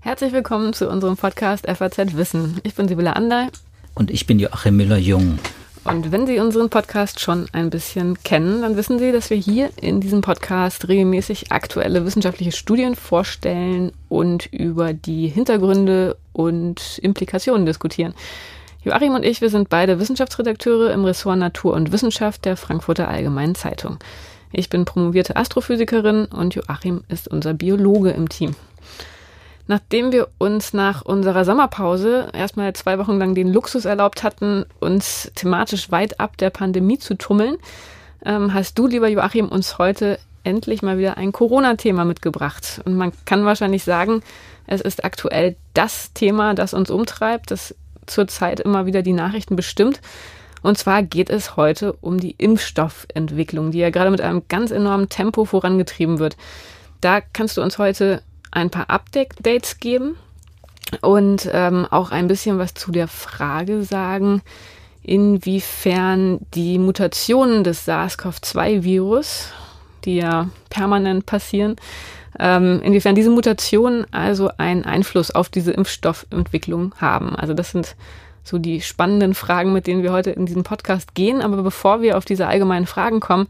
Herzlich willkommen zu unserem Podcast FAZ Wissen. Ich bin Sibylle Anderl. Und ich bin Joachim Müller-Jung. Und wenn Sie unseren Podcast schon ein bisschen kennen, dann wissen Sie, dass wir hier in diesem Podcast regelmäßig aktuelle wissenschaftliche Studien vorstellen und über die Hintergründe und Implikationen diskutieren. Joachim und ich, wir sind beide Wissenschaftsredakteure im Ressort Natur und Wissenschaft der Frankfurter Allgemeinen Zeitung. Ich bin promovierte Astrophysikerin und Joachim ist unser Biologe im Team. Nachdem wir uns nach unserer Sommerpause erstmal zwei Wochen lang den Luxus erlaubt hatten, uns thematisch weit ab der Pandemie zu tummeln, ähm, hast du, lieber Joachim, uns heute endlich mal wieder ein Corona-Thema mitgebracht. Und man kann wahrscheinlich sagen, es ist aktuell das Thema, das uns umtreibt, das zurzeit immer wieder die Nachrichten bestimmt. Und zwar geht es heute um die Impfstoffentwicklung, die ja gerade mit einem ganz enormen Tempo vorangetrieben wird. Da kannst du uns heute ein paar Updates geben und ähm, auch ein bisschen was zu der Frage sagen, inwiefern die Mutationen des SARS-CoV-2-Virus, die ja permanent passieren, ähm, inwiefern diese Mutationen also einen Einfluss auf diese Impfstoffentwicklung haben. Also das sind so die spannenden Fragen, mit denen wir heute in diesen Podcast gehen. Aber bevor wir auf diese allgemeinen Fragen kommen,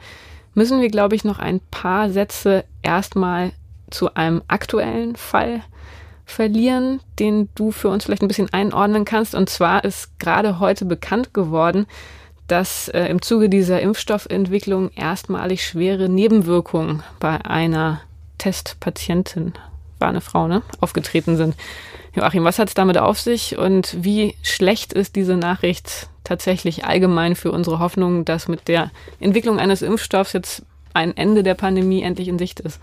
müssen wir, glaube ich, noch ein paar Sätze erstmal zu einem aktuellen Fall verlieren, den du für uns vielleicht ein bisschen einordnen kannst. Und zwar ist gerade heute bekannt geworden, dass äh, im Zuge dieser Impfstoffentwicklung erstmalig schwere Nebenwirkungen bei einer Testpatientin, war eine Frau, ne, aufgetreten sind. Joachim, was hat es damit auf sich und wie schlecht ist diese Nachricht tatsächlich allgemein für unsere Hoffnung, dass mit der Entwicklung eines Impfstoffs jetzt ein Ende der Pandemie endlich in Sicht ist?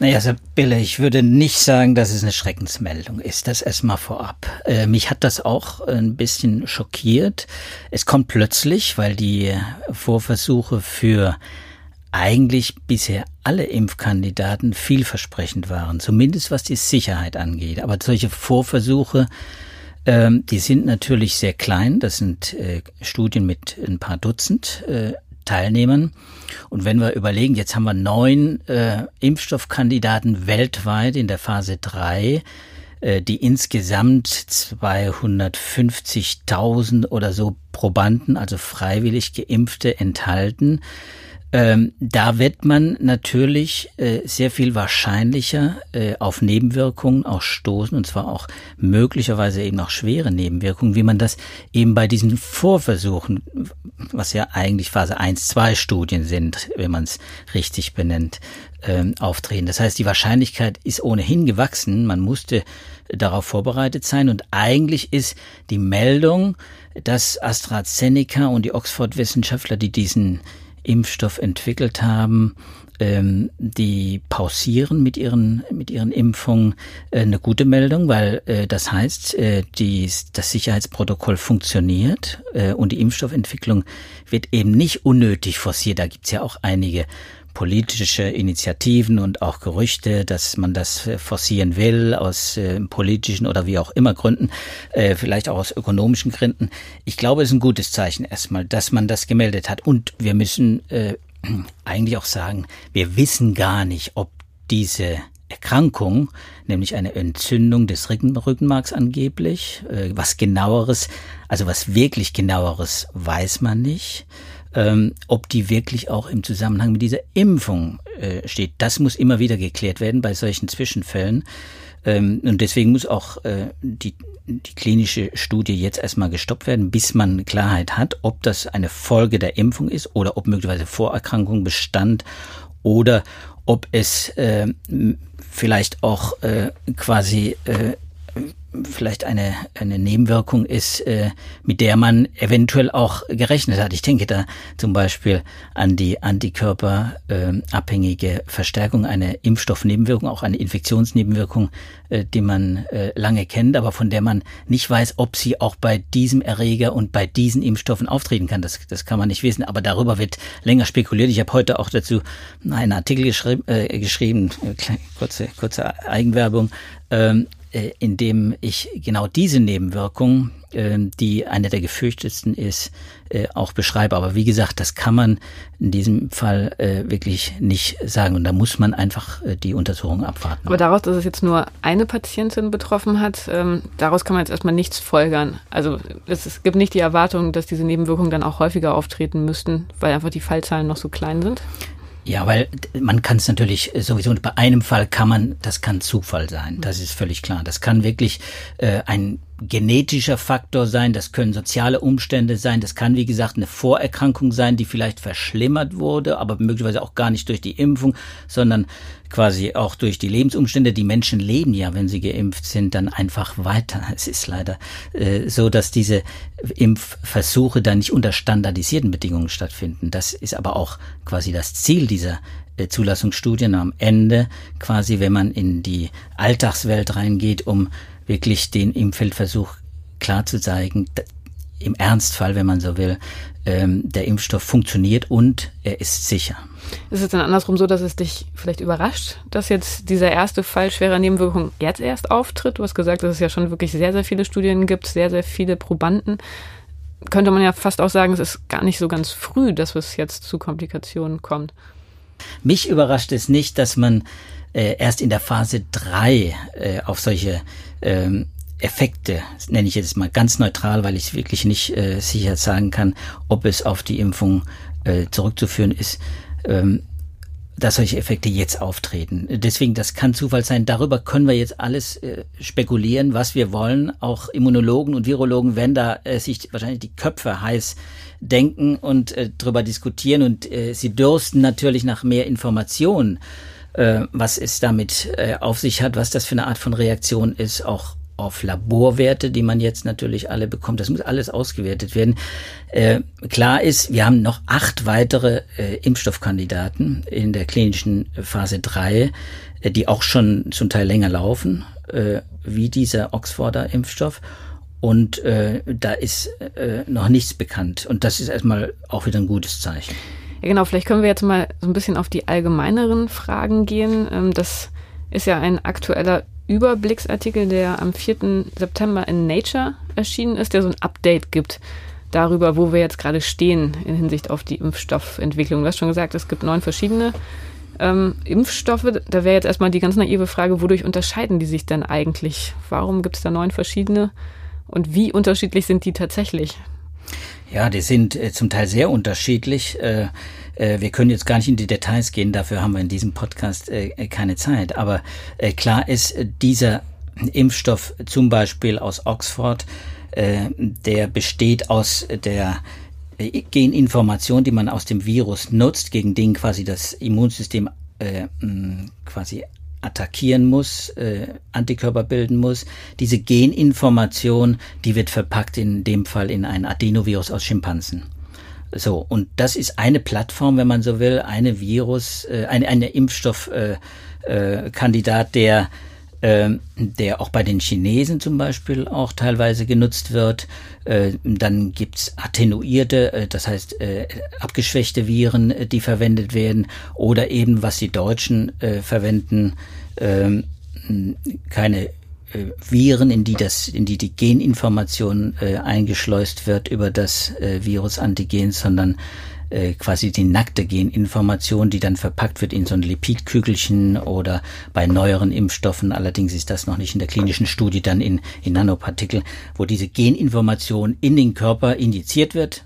Naja, Sibylle, ich würde nicht sagen, dass es eine Schreckensmeldung ist. Das erstmal vorab. Äh, mich hat das auch ein bisschen schockiert. Es kommt plötzlich, weil die Vorversuche für eigentlich bisher alle Impfkandidaten vielversprechend waren, zumindest was die Sicherheit angeht. Aber solche Vorversuche, ähm, die sind natürlich sehr klein. Das sind äh, Studien mit ein paar Dutzend äh, Teilnehmern. Und wenn wir überlegen, jetzt haben wir neun äh, Impfstoffkandidaten weltweit in der Phase 3, äh, die insgesamt 250.000 oder so Probanden, also freiwillig geimpfte, enthalten. Ähm, da wird man natürlich äh, sehr viel wahrscheinlicher äh, auf Nebenwirkungen auch stoßen, und zwar auch möglicherweise eben auch schwere Nebenwirkungen, wie man das eben bei diesen Vorversuchen, was ja eigentlich Phase 1, 2 Studien sind, wenn man es richtig benennt, ähm, auftreten. Das heißt, die Wahrscheinlichkeit ist ohnehin gewachsen, man musste darauf vorbereitet sein und eigentlich ist die Meldung, dass AstraZeneca und die Oxford-Wissenschaftler, die diesen Impfstoff entwickelt haben, ähm, die pausieren mit ihren mit ihren Impfungen äh, eine gute Meldung, weil äh, das heißt, äh, die, das Sicherheitsprotokoll funktioniert äh, und die Impfstoffentwicklung wird eben nicht unnötig forciert. Da gibt's ja auch einige politische Initiativen und auch Gerüchte, dass man das äh, forcieren will aus äh, politischen oder wie auch immer Gründen, äh, vielleicht auch aus ökonomischen Gründen. Ich glaube, es ist ein gutes Zeichen erstmal, dass man das gemeldet hat. Und wir müssen äh, eigentlich auch sagen, wir wissen gar nicht, ob diese Erkrankung, nämlich eine Entzündung des Rückenmarks angeblich, äh, was genaueres, also was wirklich genaueres weiß man nicht ähm, ob die wirklich auch im Zusammenhang mit dieser Impfung äh, steht. Das muss immer wieder geklärt werden bei solchen Zwischenfällen. Ähm, und deswegen muss auch äh, die, die klinische Studie jetzt erstmal gestoppt werden, bis man Klarheit hat, ob das eine Folge der Impfung ist oder ob möglicherweise Vorerkrankung bestand oder ob es äh, vielleicht auch äh, quasi äh, vielleicht eine, eine Nebenwirkung ist, äh, mit der man eventuell auch gerechnet hat. Ich denke da zum Beispiel an die antikörperabhängige äh, Verstärkung, eine Impfstoffnebenwirkung, auch eine Infektionsnebenwirkung, äh, die man äh, lange kennt, aber von der man nicht weiß, ob sie auch bei diesem Erreger und bei diesen Impfstoffen auftreten kann. Das, das kann man nicht wissen, aber darüber wird länger spekuliert. Ich habe heute auch dazu einen Artikel geschrieben, äh, geschrieben äh, kurze, kurze Eigenwerbung, ähm, äh, indem ich genau diese Nebenwirkung, äh, die eine der gefürchtetsten ist, äh, auch beschreibe. Aber wie gesagt, das kann man in diesem Fall äh, wirklich nicht sagen. Und da muss man einfach äh, die Untersuchung abwarten. Aber daraus, dass es jetzt nur eine Patientin betroffen hat, ähm, daraus kann man jetzt erstmal nichts folgern. Also es, es gibt nicht die Erwartung, dass diese Nebenwirkungen dann auch häufiger auftreten müssten, weil einfach die Fallzahlen noch so klein sind. Ja, weil man kann es natürlich sowieso, bei einem Fall kann man, das kann Zufall sein, das ist völlig klar. Das kann wirklich äh, ein genetischer Faktor sein, das können soziale Umstände sein, das kann wie gesagt eine Vorerkrankung sein, die vielleicht verschlimmert wurde, aber möglicherweise auch gar nicht durch die Impfung, sondern quasi auch durch die Lebensumstände. Die Menschen leben ja, wenn sie geimpft sind, dann einfach weiter. Es ist leider äh, so, dass diese Impfversuche dann nicht unter standardisierten Bedingungen stattfinden. Das ist aber auch quasi das Ziel dieser äh, Zulassungsstudien am Ende, quasi wenn man in die Alltagswelt reingeht, um wirklich den Impffeldversuch klar zu zeigen, im Ernstfall, wenn man so will, ähm, der Impfstoff funktioniert und er ist sicher. Ist es dann andersrum so, dass es dich vielleicht überrascht, dass jetzt dieser erste Fall schwerer Nebenwirkungen jetzt erst auftritt? Du hast gesagt, dass es ja schon wirklich sehr, sehr viele Studien gibt, sehr, sehr viele Probanden. Könnte man ja fast auch sagen, es ist gar nicht so ganz früh, dass es jetzt zu Komplikationen kommt. Mich überrascht es nicht, dass man äh, erst in der Phase drei äh, auf solche ähm, Effekte, nenne ich jetzt mal ganz neutral, weil ich wirklich nicht äh, sicher sagen kann, ob es auf die Impfung äh, zurückzuführen ist, ähm, dass solche Effekte jetzt auftreten. Deswegen, das kann Zufall sein. Darüber können wir jetzt alles äh, spekulieren, was wir wollen. Auch Immunologen und Virologen werden da äh, sich wahrscheinlich die Köpfe heiß denken und äh, darüber diskutieren. Und äh, sie dürsten natürlich nach mehr Informationen äh, was es damit äh, auf sich hat, was das für eine Art von Reaktion ist, auch auf Laborwerte, die man jetzt natürlich alle bekommt. Das muss alles ausgewertet werden. Äh, klar ist, wir haben noch acht weitere äh, Impfstoffkandidaten in der klinischen Phase 3, äh, die auch schon zum Teil länger laufen, äh, wie dieser Oxforder Impfstoff. Und äh, da ist äh, noch nichts bekannt. Und das ist erstmal auch wieder ein gutes Zeichen. Ja, genau, vielleicht können wir jetzt mal so ein bisschen auf die allgemeineren Fragen gehen. Ähm, das ist ja ein aktueller Überblicksartikel, der am 4. September in Nature erschienen ist, der so ein Update gibt darüber, wo wir jetzt gerade stehen in Hinsicht auf die Impfstoffentwicklung. Du hast schon gesagt, es gibt neun verschiedene ähm, Impfstoffe. Da wäre jetzt erstmal die ganz naive Frage, wodurch unterscheiden die sich denn eigentlich? Warum gibt es da neun verschiedene und wie unterschiedlich sind die tatsächlich? Ja, die sind äh, zum Teil sehr unterschiedlich. Äh, äh, wir können jetzt gar nicht in die Details gehen, dafür haben wir in diesem Podcast äh, keine Zeit. Aber äh, klar ist, äh, dieser Impfstoff zum Beispiel aus Oxford, der besteht aus der Geninformation, die man aus dem Virus nutzt, gegen den quasi das Immunsystem quasi attackieren muss, äh, Antikörper bilden muss. Diese Geninformation, die wird verpackt in dem Fall in ein Adenovirus aus Schimpansen. So, und das ist eine Plattform, wenn man so will, eine Virus, äh, eine, eine Impfstoffkandidat, äh, äh, der äh, der auch bei den Chinesen zum Beispiel auch teilweise genutzt wird. Äh, dann gibt's attenuierte, äh, das heißt äh, abgeschwächte Viren, äh, die verwendet werden. Oder eben, was die Deutschen äh, verwenden, äh, keine Viren, in die das, in die die Geninformation äh, eingeschleust wird über das äh, Virusantigen, sondern äh, quasi die nackte Geninformation, die dann verpackt wird in so ein Lipidkügelchen oder bei neueren Impfstoffen, allerdings ist das noch nicht in der klinischen Studie, dann in, in Nanopartikel, wo diese Geninformation in den Körper injiziert wird,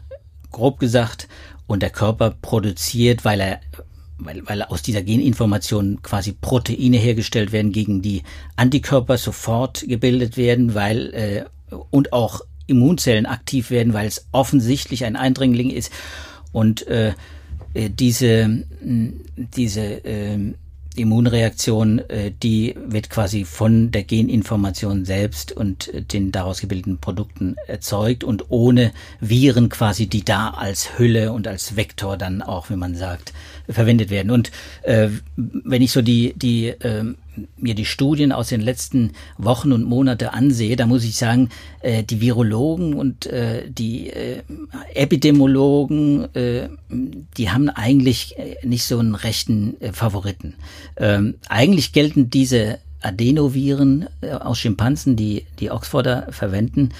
grob gesagt, und der Körper produziert, weil er weil, weil aus dieser Geninformation quasi Proteine hergestellt werden, gegen die Antikörper sofort gebildet werden, weil äh, und auch Immunzellen aktiv werden, weil es offensichtlich ein Eindringling ist. Und äh, äh, diese, diese äh, Immunreaktion, äh, die wird quasi von der Geninformation selbst und äh, den daraus gebildeten Produkten erzeugt und ohne Viren quasi, die da als Hülle und als Vektor dann auch, wie man sagt, verwendet werden. Und äh, wenn ich so die, die äh, mir die Studien aus den letzten Wochen und Monate ansehe, da muss ich sagen, äh, die Virologen und äh, die äh, Epidemiologen, äh, die haben eigentlich äh, nicht so einen rechten äh, Favoriten. Ähm, eigentlich gelten diese Adenoviren äh, aus Schimpansen, die die Oxforder verwenden,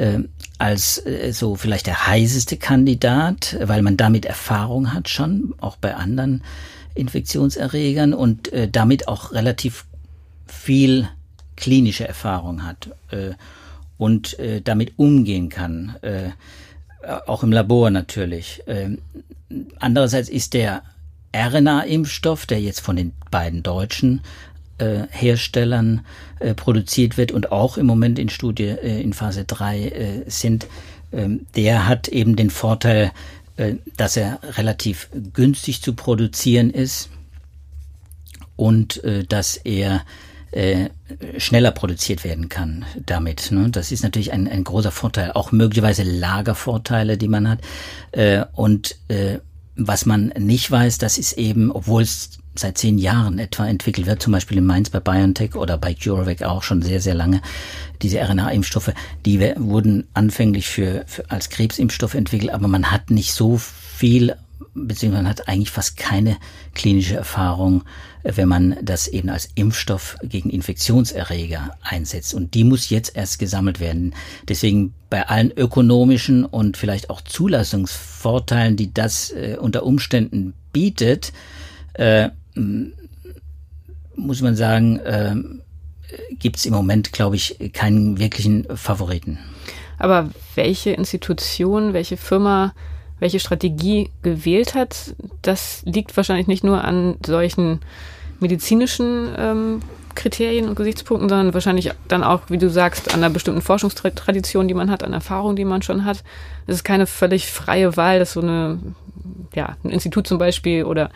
äh, als äh, so vielleicht der heißeste Kandidat, weil man damit Erfahrung hat schon, auch bei anderen Infektionserregern und äh, damit auch relativ viel klinische Erfahrung hat äh, und äh, damit umgehen kann, äh, auch im Labor natürlich. Äh, andererseits ist der RNA-Impfstoff, der jetzt von den beiden deutschen äh, Herstellern äh, produziert wird und auch im Moment in Studie äh, in Phase 3 äh, sind, ähm, der hat eben den Vorteil, äh, dass er relativ günstig zu produzieren ist und äh, dass er schneller produziert werden kann damit. Ne? Das ist natürlich ein, ein großer Vorteil, auch möglicherweise Lagervorteile, die man hat. Und was man nicht weiß, das ist eben, obwohl es seit zehn Jahren etwa entwickelt wird, zum Beispiel in Mainz bei BioNTech oder bei CureVac auch schon sehr, sehr lange, diese RNA-Impfstoffe, die wurden anfänglich für, für als Krebsimpfstoff entwickelt, aber man hat nicht so viel beziehungsweise hat eigentlich fast keine klinische Erfahrung, äh, wenn man das eben als Impfstoff gegen Infektionserreger einsetzt. Und die muss jetzt erst gesammelt werden. Deswegen bei allen ökonomischen und vielleicht auch Zulassungsvorteilen, die das äh, unter Umständen bietet, äh, muss man sagen, äh, gibt es im Moment, glaube ich, keinen wirklichen Favoriten. Aber welche Institution, welche Firma welche Strategie gewählt hat, das liegt wahrscheinlich nicht nur an solchen medizinischen ähm, Kriterien und Gesichtspunkten, sondern wahrscheinlich dann auch, wie du sagst, an einer bestimmten Forschungstradition, die man hat, an Erfahrung, die man schon hat. Es ist keine völlig freie Wahl, dass so eine, ja, ein Institut zum Beispiel oder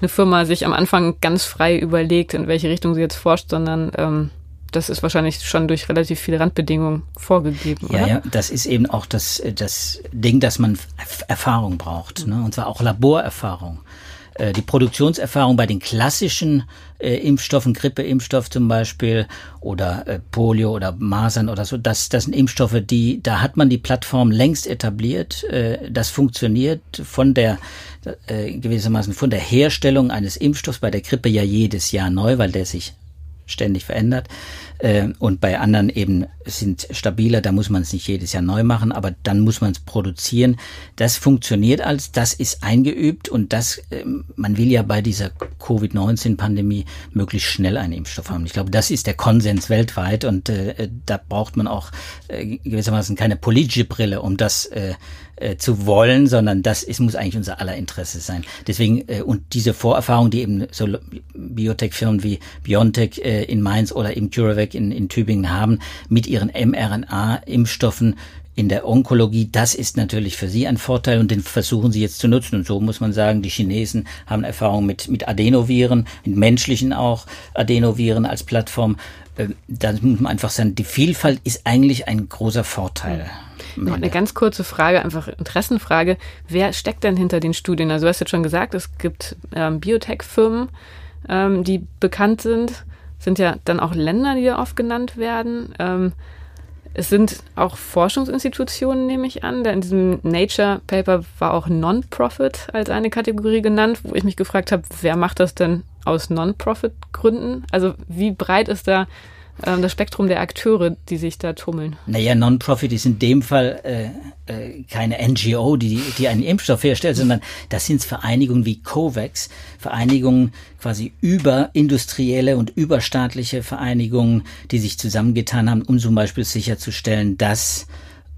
eine Firma sich am Anfang ganz frei überlegt, in welche Richtung sie jetzt forscht, sondern ähm, das ist wahrscheinlich schon durch relativ viele Randbedingungen vorgegeben. Ja, oder? ja, das ist eben auch das, das Ding, dass man Erfahrung braucht, ne? und zwar auch Laborerfahrung. Äh, die Produktionserfahrung bei den klassischen äh, Impfstoffen, Grippeimpfstoff zum Beispiel oder äh, Polio oder Masern oder so, das, das sind Impfstoffe, die, da hat man die Plattform längst etabliert. Äh, das funktioniert von der äh, gewissermaßen von der Herstellung eines Impfstoffs bei der Grippe ja jedes Jahr neu, weil der sich ständig verändert. Äh, und bei anderen eben sind stabiler, da muss man es nicht jedes Jahr neu machen, aber dann muss man es produzieren. Das funktioniert als, das ist eingeübt und das, äh, man will ja bei dieser Covid-19-Pandemie möglichst schnell einen Impfstoff haben. Ich glaube, das ist der Konsens weltweit und äh, da braucht man auch äh, gewissermaßen keine politische Brille, um das äh, äh, zu wollen, sondern das ist, muss eigentlich unser aller Interesse sein. Deswegen, äh, und diese Vorerfahrung, die eben so Biotech-Firmen wie BioNTech äh, in Mainz oder eben CureVac in, in Tübingen haben, mit ihren mRNA-Impfstoffen in der Onkologie, das ist natürlich für sie ein Vorteil und den versuchen sie jetzt zu nutzen. Und so muss man sagen, die Chinesen haben Erfahrung mit, mit Adenoviren, mit menschlichen auch Adenoviren als Plattform. Äh, da muss man einfach sagen, die Vielfalt ist eigentlich ein großer Vorteil. Noch eine ganz kurze Frage, einfach Interessenfrage. Wer steckt denn hinter den Studien? Also du hast jetzt schon gesagt, es gibt ähm, Biotech-Firmen, ähm, die bekannt sind. Sind ja dann auch Länder, die da oft genannt werden. Ähm, es sind auch Forschungsinstitutionen, nehme ich an. Da in diesem Nature-Paper war auch Non-Profit als eine Kategorie genannt, wo ich mich gefragt habe, wer macht das denn aus Non-Profit-Gründen? Also wie breit ist da ähm, das Spektrum der Akteure, die sich da tummeln? Naja, Non-Profit ist in dem Fall äh, äh, keine NGO, die, die einen Impfstoff herstellt, sondern das sind Vereinigungen wie COVAX, Vereinigungen quasi überindustrielle und überstaatliche Vereinigungen, die sich zusammengetan haben, um zum Beispiel sicherzustellen, dass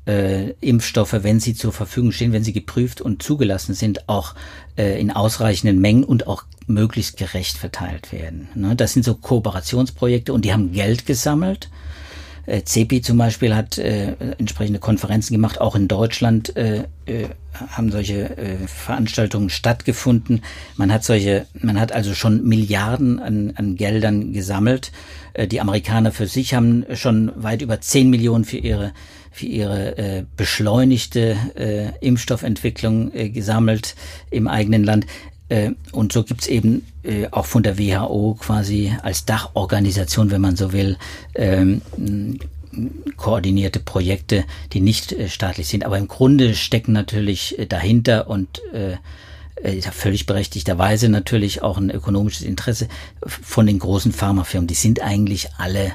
äh, Impfstoffe, wenn sie zur Verfügung stehen, wenn sie geprüft und zugelassen sind, auch äh, in ausreichenden Mengen und auch möglichst gerecht verteilt werden. Ne? Das sind so Kooperationsprojekte und die haben Geld gesammelt. Äh, CEPI zum Beispiel hat äh, entsprechende Konferenzen gemacht, auch in Deutschland äh, äh, haben solche äh, Veranstaltungen stattgefunden. Man hat solche, man hat also schon Milliarden an, an Geldern gesammelt. Äh, die Amerikaner für sich haben schon weit über 10 Millionen für ihre für ihre äh, beschleunigte äh, Impfstoffentwicklung äh, gesammelt im eigenen Land. Äh, und so gibt's eben äh, auch von der WHO quasi als Dachorganisation, wenn man so will, ähm, koordinierte Projekte, die nicht äh, staatlich sind. Aber im Grunde stecken natürlich dahinter und völlig berechtigterweise natürlich auch ein ökonomisches Interesse von den großen Pharmafirmen. Die sind eigentlich alle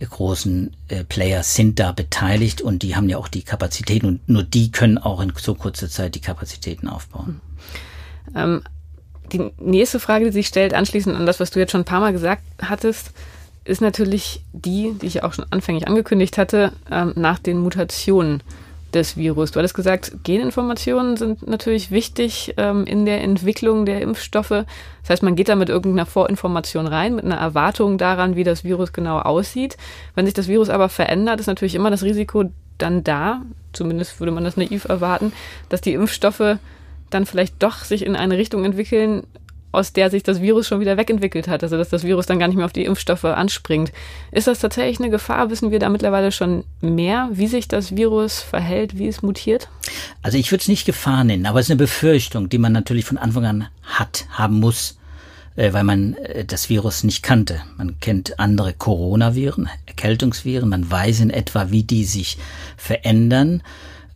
großen Player sind da beteiligt und die haben ja auch die Kapazitäten und nur die können auch in so kurzer Zeit die Kapazitäten aufbauen. Ähm, die nächste Frage, die sich stellt, anschließend an das, was du jetzt schon ein paar Mal gesagt hattest, ist natürlich die, die ich auch schon anfänglich angekündigt hatte, ähm, nach den Mutationen des Virus. Du hattest gesagt, Geninformationen sind natürlich wichtig ähm, in der Entwicklung der Impfstoffe. Das heißt, man geht da mit irgendeiner Vorinformation rein, mit einer Erwartung daran, wie das Virus genau aussieht. Wenn sich das Virus aber verändert, ist natürlich immer das Risiko dann da, zumindest würde man das naiv erwarten, dass die Impfstoffe dann vielleicht doch sich in eine Richtung entwickeln, aus der sich das Virus schon wieder wegentwickelt hat, also dass das Virus dann gar nicht mehr auf die Impfstoffe anspringt. Ist das tatsächlich eine Gefahr? Wissen wir da mittlerweile schon mehr, wie sich das Virus verhält, wie es mutiert? Also ich würde es nicht Gefahr nennen, aber es ist eine Befürchtung, die man natürlich von Anfang an hat, haben muss, äh, weil man äh, das Virus nicht kannte. Man kennt andere Coronaviren, Erkältungsviren, man weiß in etwa, wie die sich verändern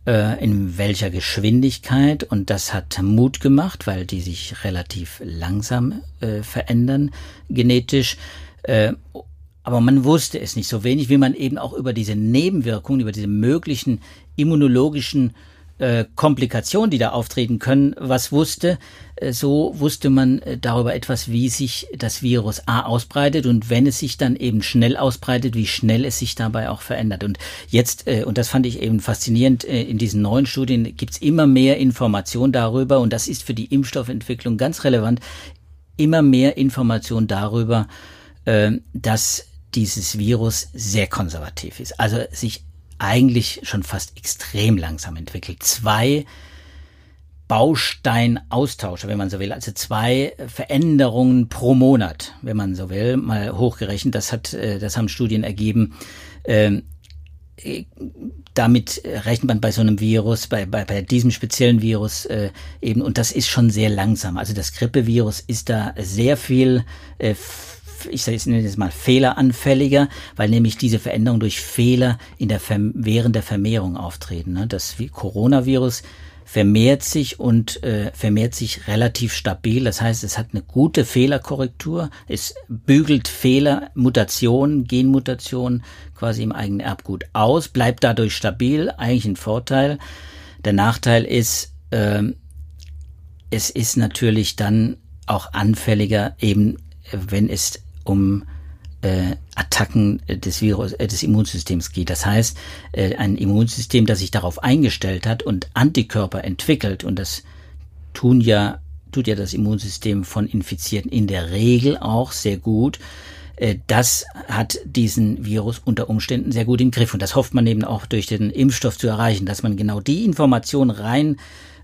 äh, in welcher Geschwindigkeit und das hat Mut gemacht, weil die sich relativ langsam äh, verändern genetisch. Äh, aber man wusste es nicht so wenig, wie man eben auch über diese Nebenwirkungen, über diese möglichen immunologischen äh, Komplikationen, die da auftreten können, was wusste. Äh, so wusste man äh, darüber etwas, wie sich das Virus A ausbreitet und wenn es sich dann eben schnell ausbreitet, wie schnell es sich dabei auch verändert. Und jetzt, äh, und das fand ich eben faszinierend, in diesen neuen Studien gibt's immer mehr Information darüber und das ist für die Impfstoffentwicklung ganz relevant, immer mehr Information darüber, dass dieses Virus sehr konservativ ist. Also sich eigentlich schon fast extrem langsam entwickelt. Zwei Bausteinaustausche, wenn man so will, also zwei Veränderungen pro Monat, wenn man so will, mal hochgerechnet. Das hat, äh, das haben Studien ergeben. Ähm, äh, damit rechnet man bei so einem Virus, bei, bei, bei diesem speziellen Virus äh, eben, und das ist schon sehr langsam. Also das Grippevirus ist da sehr viel äh, ich sage jetzt mal fehleranfälliger, weil nämlich diese Veränderungen durch Fehler in der während der Vermehrung auftreten. Ne? Das Coronavirus vermehrt sich und äh, vermehrt sich relativ stabil. Das heißt, es hat eine gute Fehlerkorrektur. Es bügelt Fehler, Mutationen, Genmutationen quasi im eigenen Erbgut aus, bleibt dadurch stabil. Eigentlich ein Vorteil. Der Nachteil ist, äh, es ist natürlich dann auch anfälliger, eben wenn es um äh, Attacken des Virus, äh, des Immunsystems geht. Das heißt, äh, ein Immunsystem, das sich darauf eingestellt hat und Antikörper entwickelt, und das tun ja, tut ja das Immunsystem von Infizierten in der Regel auch sehr gut, äh, das hat diesen Virus unter Umständen sehr gut im Griff. Und das hofft man eben auch durch den Impfstoff zu erreichen, dass man genau die Information rein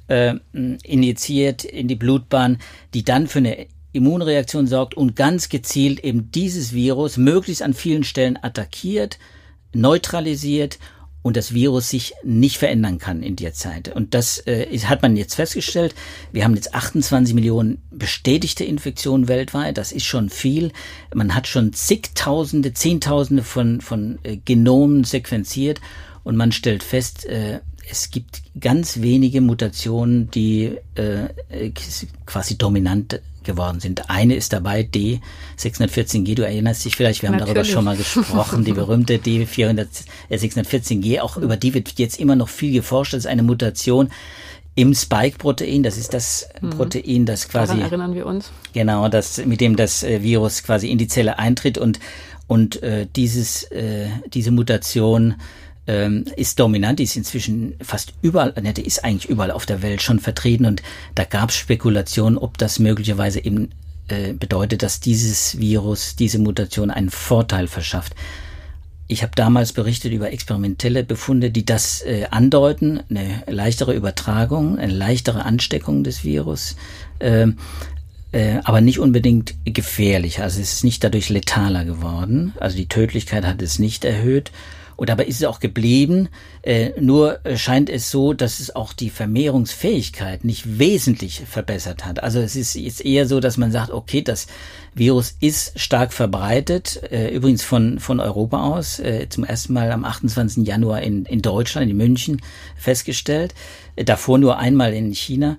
äh, injiziert in die Blutbahn, die dann für eine Immunreaktion sorgt und ganz gezielt eben dieses Virus möglichst an vielen Stellen attackiert, neutralisiert und das Virus sich nicht verändern kann in der Zeit. Und das äh, hat man jetzt festgestellt. Wir haben jetzt 28 Millionen bestätigte Infektionen weltweit. Das ist schon viel. Man hat schon zigtausende, zehntausende von, von äh, Genomen sequenziert und man stellt fest, äh, es gibt ganz wenige Mutationen, die äh, quasi dominant geworden sind. Eine ist dabei, D614G, du erinnerst dich vielleicht, wir haben Natürlich. darüber schon mal gesprochen, die berühmte D614G, auch über die wird jetzt immer noch viel geforscht, das ist eine Mutation im Spike-Protein, das ist das mhm. Protein, das quasi... Daran erinnern wir uns. Genau, das, mit dem das äh, Virus quasi in die Zelle eintritt und, und äh, dieses, äh, diese Mutation ähm, ist dominant, die ist inzwischen fast überall, ne, die ist eigentlich überall auf der Welt schon vertreten und da gab es Spekulationen, ob das möglicherweise eben äh, bedeutet, dass dieses Virus, diese Mutation einen Vorteil verschafft. Ich habe damals berichtet über experimentelle Befunde, die das äh, andeuten, eine leichtere Übertragung, eine leichtere Ansteckung des Virus, äh, äh, aber nicht unbedingt gefährlich. Also es ist nicht dadurch letaler geworden. Also die Tödlichkeit hat es nicht erhöht. Und dabei ist es auch geblieben. Äh, nur scheint es so, dass es auch die Vermehrungsfähigkeit nicht wesentlich verbessert hat. Also es ist jetzt eher so, dass man sagt, okay, das Virus ist stark verbreitet, äh, übrigens von, von Europa aus, äh, zum ersten Mal am 28. Januar in, in Deutschland, in München festgestellt, äh, davor nur einmal in China.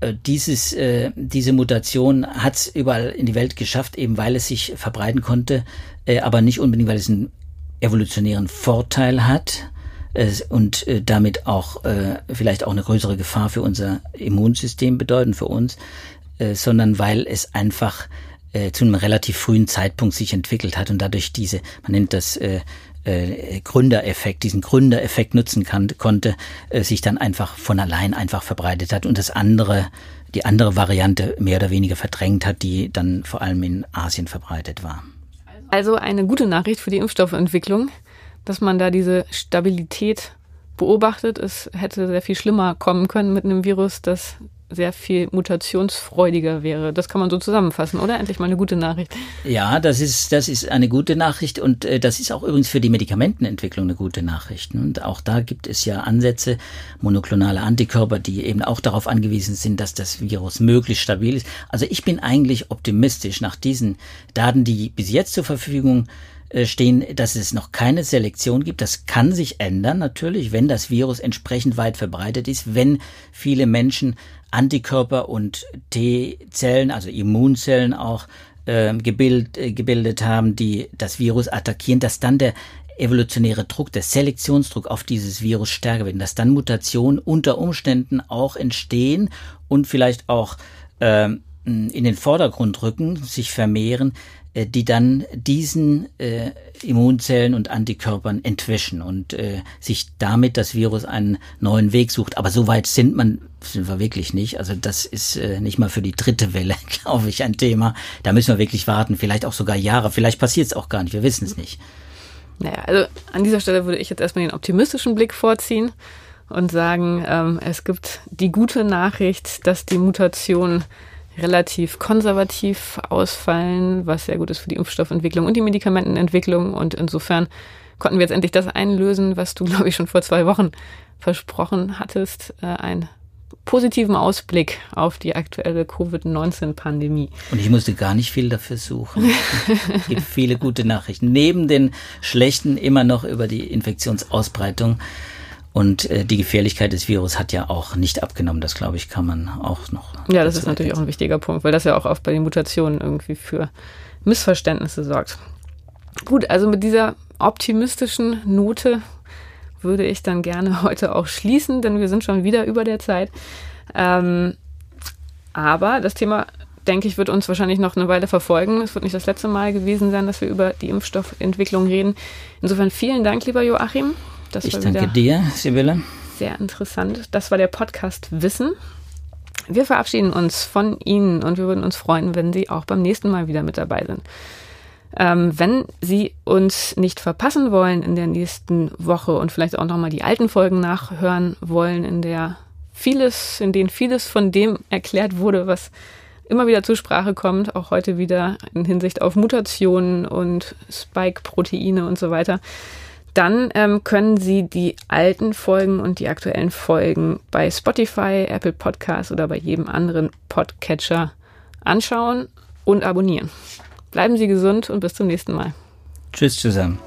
äh, dieses, äh, diese Mutation hat es überall in die Welt geschafft, eben weil es sich verbreiten konnte, äh, aber nicht unbedingt, weil es einen evolutionären Vorteil hat äh, und äh, damit auch äh, vielleicht auch eine größere Gefahr für unser Immunsystem bedeuten, für uns, sondern weil es einfach zu einem relativ frühen Zeitpunkt sich entwickelt hat und dadurch diese, man nennt das Gründereffekt, diesen Gründereffekt nutzen kann, konnte, sich dann einfach von allein einfach verbreitet hat und das andere, die andere Variante mehr oder weniger verdrängt hat, die dann vor allem in Asien verbreitet war. Also eine gute Nachricht für die Impfstoffentwicklung, dass man da diese Stabilität beobachtet. Es hätte sehr viel schlimmer kommen können mit einem Virus, das sehr viel mutationsfreudiger wäre. Das kann man so zusammenfassen, oder? Endlich mal eine gute Nachricht. Ja, das ist, das ist eine gute Nachricht und äh, das ist auch übrigens für die Medikamentenentwicklung eine gute Nachricht. Und auch da gibt es ja Ansätze, monoklonale Antikörper, die eben auch darauf angewiesen sind, dass das Virus möglichst stabil ist. Also ich bin eigentlich optimistisch nach diesen Daten, die bis jetzt zur Verfügung äh, stehen, dass es noch keine Selektion gibt. Das kann sich ändern, natürlich, wenn das Virus entsprechend weit verbreitet ist, wenn viele Menschen Antikörper und T-Zellen, also Immunzellen auch äh, gebild, äh, gebildet haben, die das Virus attackieren, dass dann der evolutionäre Druck, der Selektionsdruck auf dieses Virus stärker wird, dass dann Mutationen unter Umständen auch entstehen und vielleicht auch äh, in den Vordergrund rücken, sich vermehren, die dann diesen äh, Immunzellen und Antikörpern entwischen und äh, sich damit das Virus einen neuen Weg sucht. Aber so weit sind man sind wir wirklich nicht. Also das ist äh, nicht mal für die dritte Welle, glaube ich, ein Thema. Da müssen wir wirklich warten, vielleicht auch sogar Jahre. Vielleicht passiert es auch gar nicht. Wir wissen es nicht. Naja, also an dieser Stelle würde ich jetzt erstmal den optimistischen Blick vorziehen und sagen, ähm, es gibt die gute Nachricht, dass die Mutation relativ konservativ ausfallen, was sehr gut ist für die Impfstoffentwicklung und die Medikamentenentwicklung. Und insofern konnten wir jetzt endlich das einlösen, was du, glaube ich, schon vor zwei Wochen versprochen hattest, äh, einen positiven Ausblick auf die aktuelle Covid-19-Pandemie. Und ich musste gar nicht viel dafür suchen. es gibt viele gute Nachrichten. Neben den schlechten immer noch über die Infektionsausbreitung und äh, die Gefährlichkeit des Virus hat ja auch nicht abgenommen. Das, glaube ich, kann man auch noch. Ja, das ist natürlich auch ein wichtiger Punkt, weil das ja auch oft bei den Mutationen irgendwie für Missverständnisse sorgt. Gut, also mit dieser optimistischen Note würde ich dann gerne heute auch schließen, denn wir sind schon wieder über der Zeit. Ähm, aber das Thema, denke ich, wird uns wahrscheinlich noch eine Weile verfolgen. Es wird nicht das letzte Mal gewesen sein, dass wir über die Impfstoffentwicklung reden. Insofern vielen Dank, lieber Joachim. Das ich danke dir, Sibylle. Sehr interessant. Das war der Podcast Wissen. Wir verabschieden uns von Ihnen und wir würden uns freuen, wenn Sie auch beim nächsten Mal wieder mit dabei sind. Ähm, wenn Sie uns nicht verpassen wollen in der nächsten Woche und vielleicht auch nochmal die alten Folgen nachhören wollen, in der vieles, in denen vieles von dem erklärt wurde, was immer wieder zur Sprache kommt, auch heute wieder in Hinsicht auf Mutationen und Spike-Proteine und so weiter, dann ähm, können Sie die alten Folgen und die aktuellen Folgen bei Spotify, Apple Podcasts oder bei jedem anderen Podcatcher anschauen und abonnieren. Bleiben Sie gesund und bis zum nächsten Mal. Tschüss zusammen.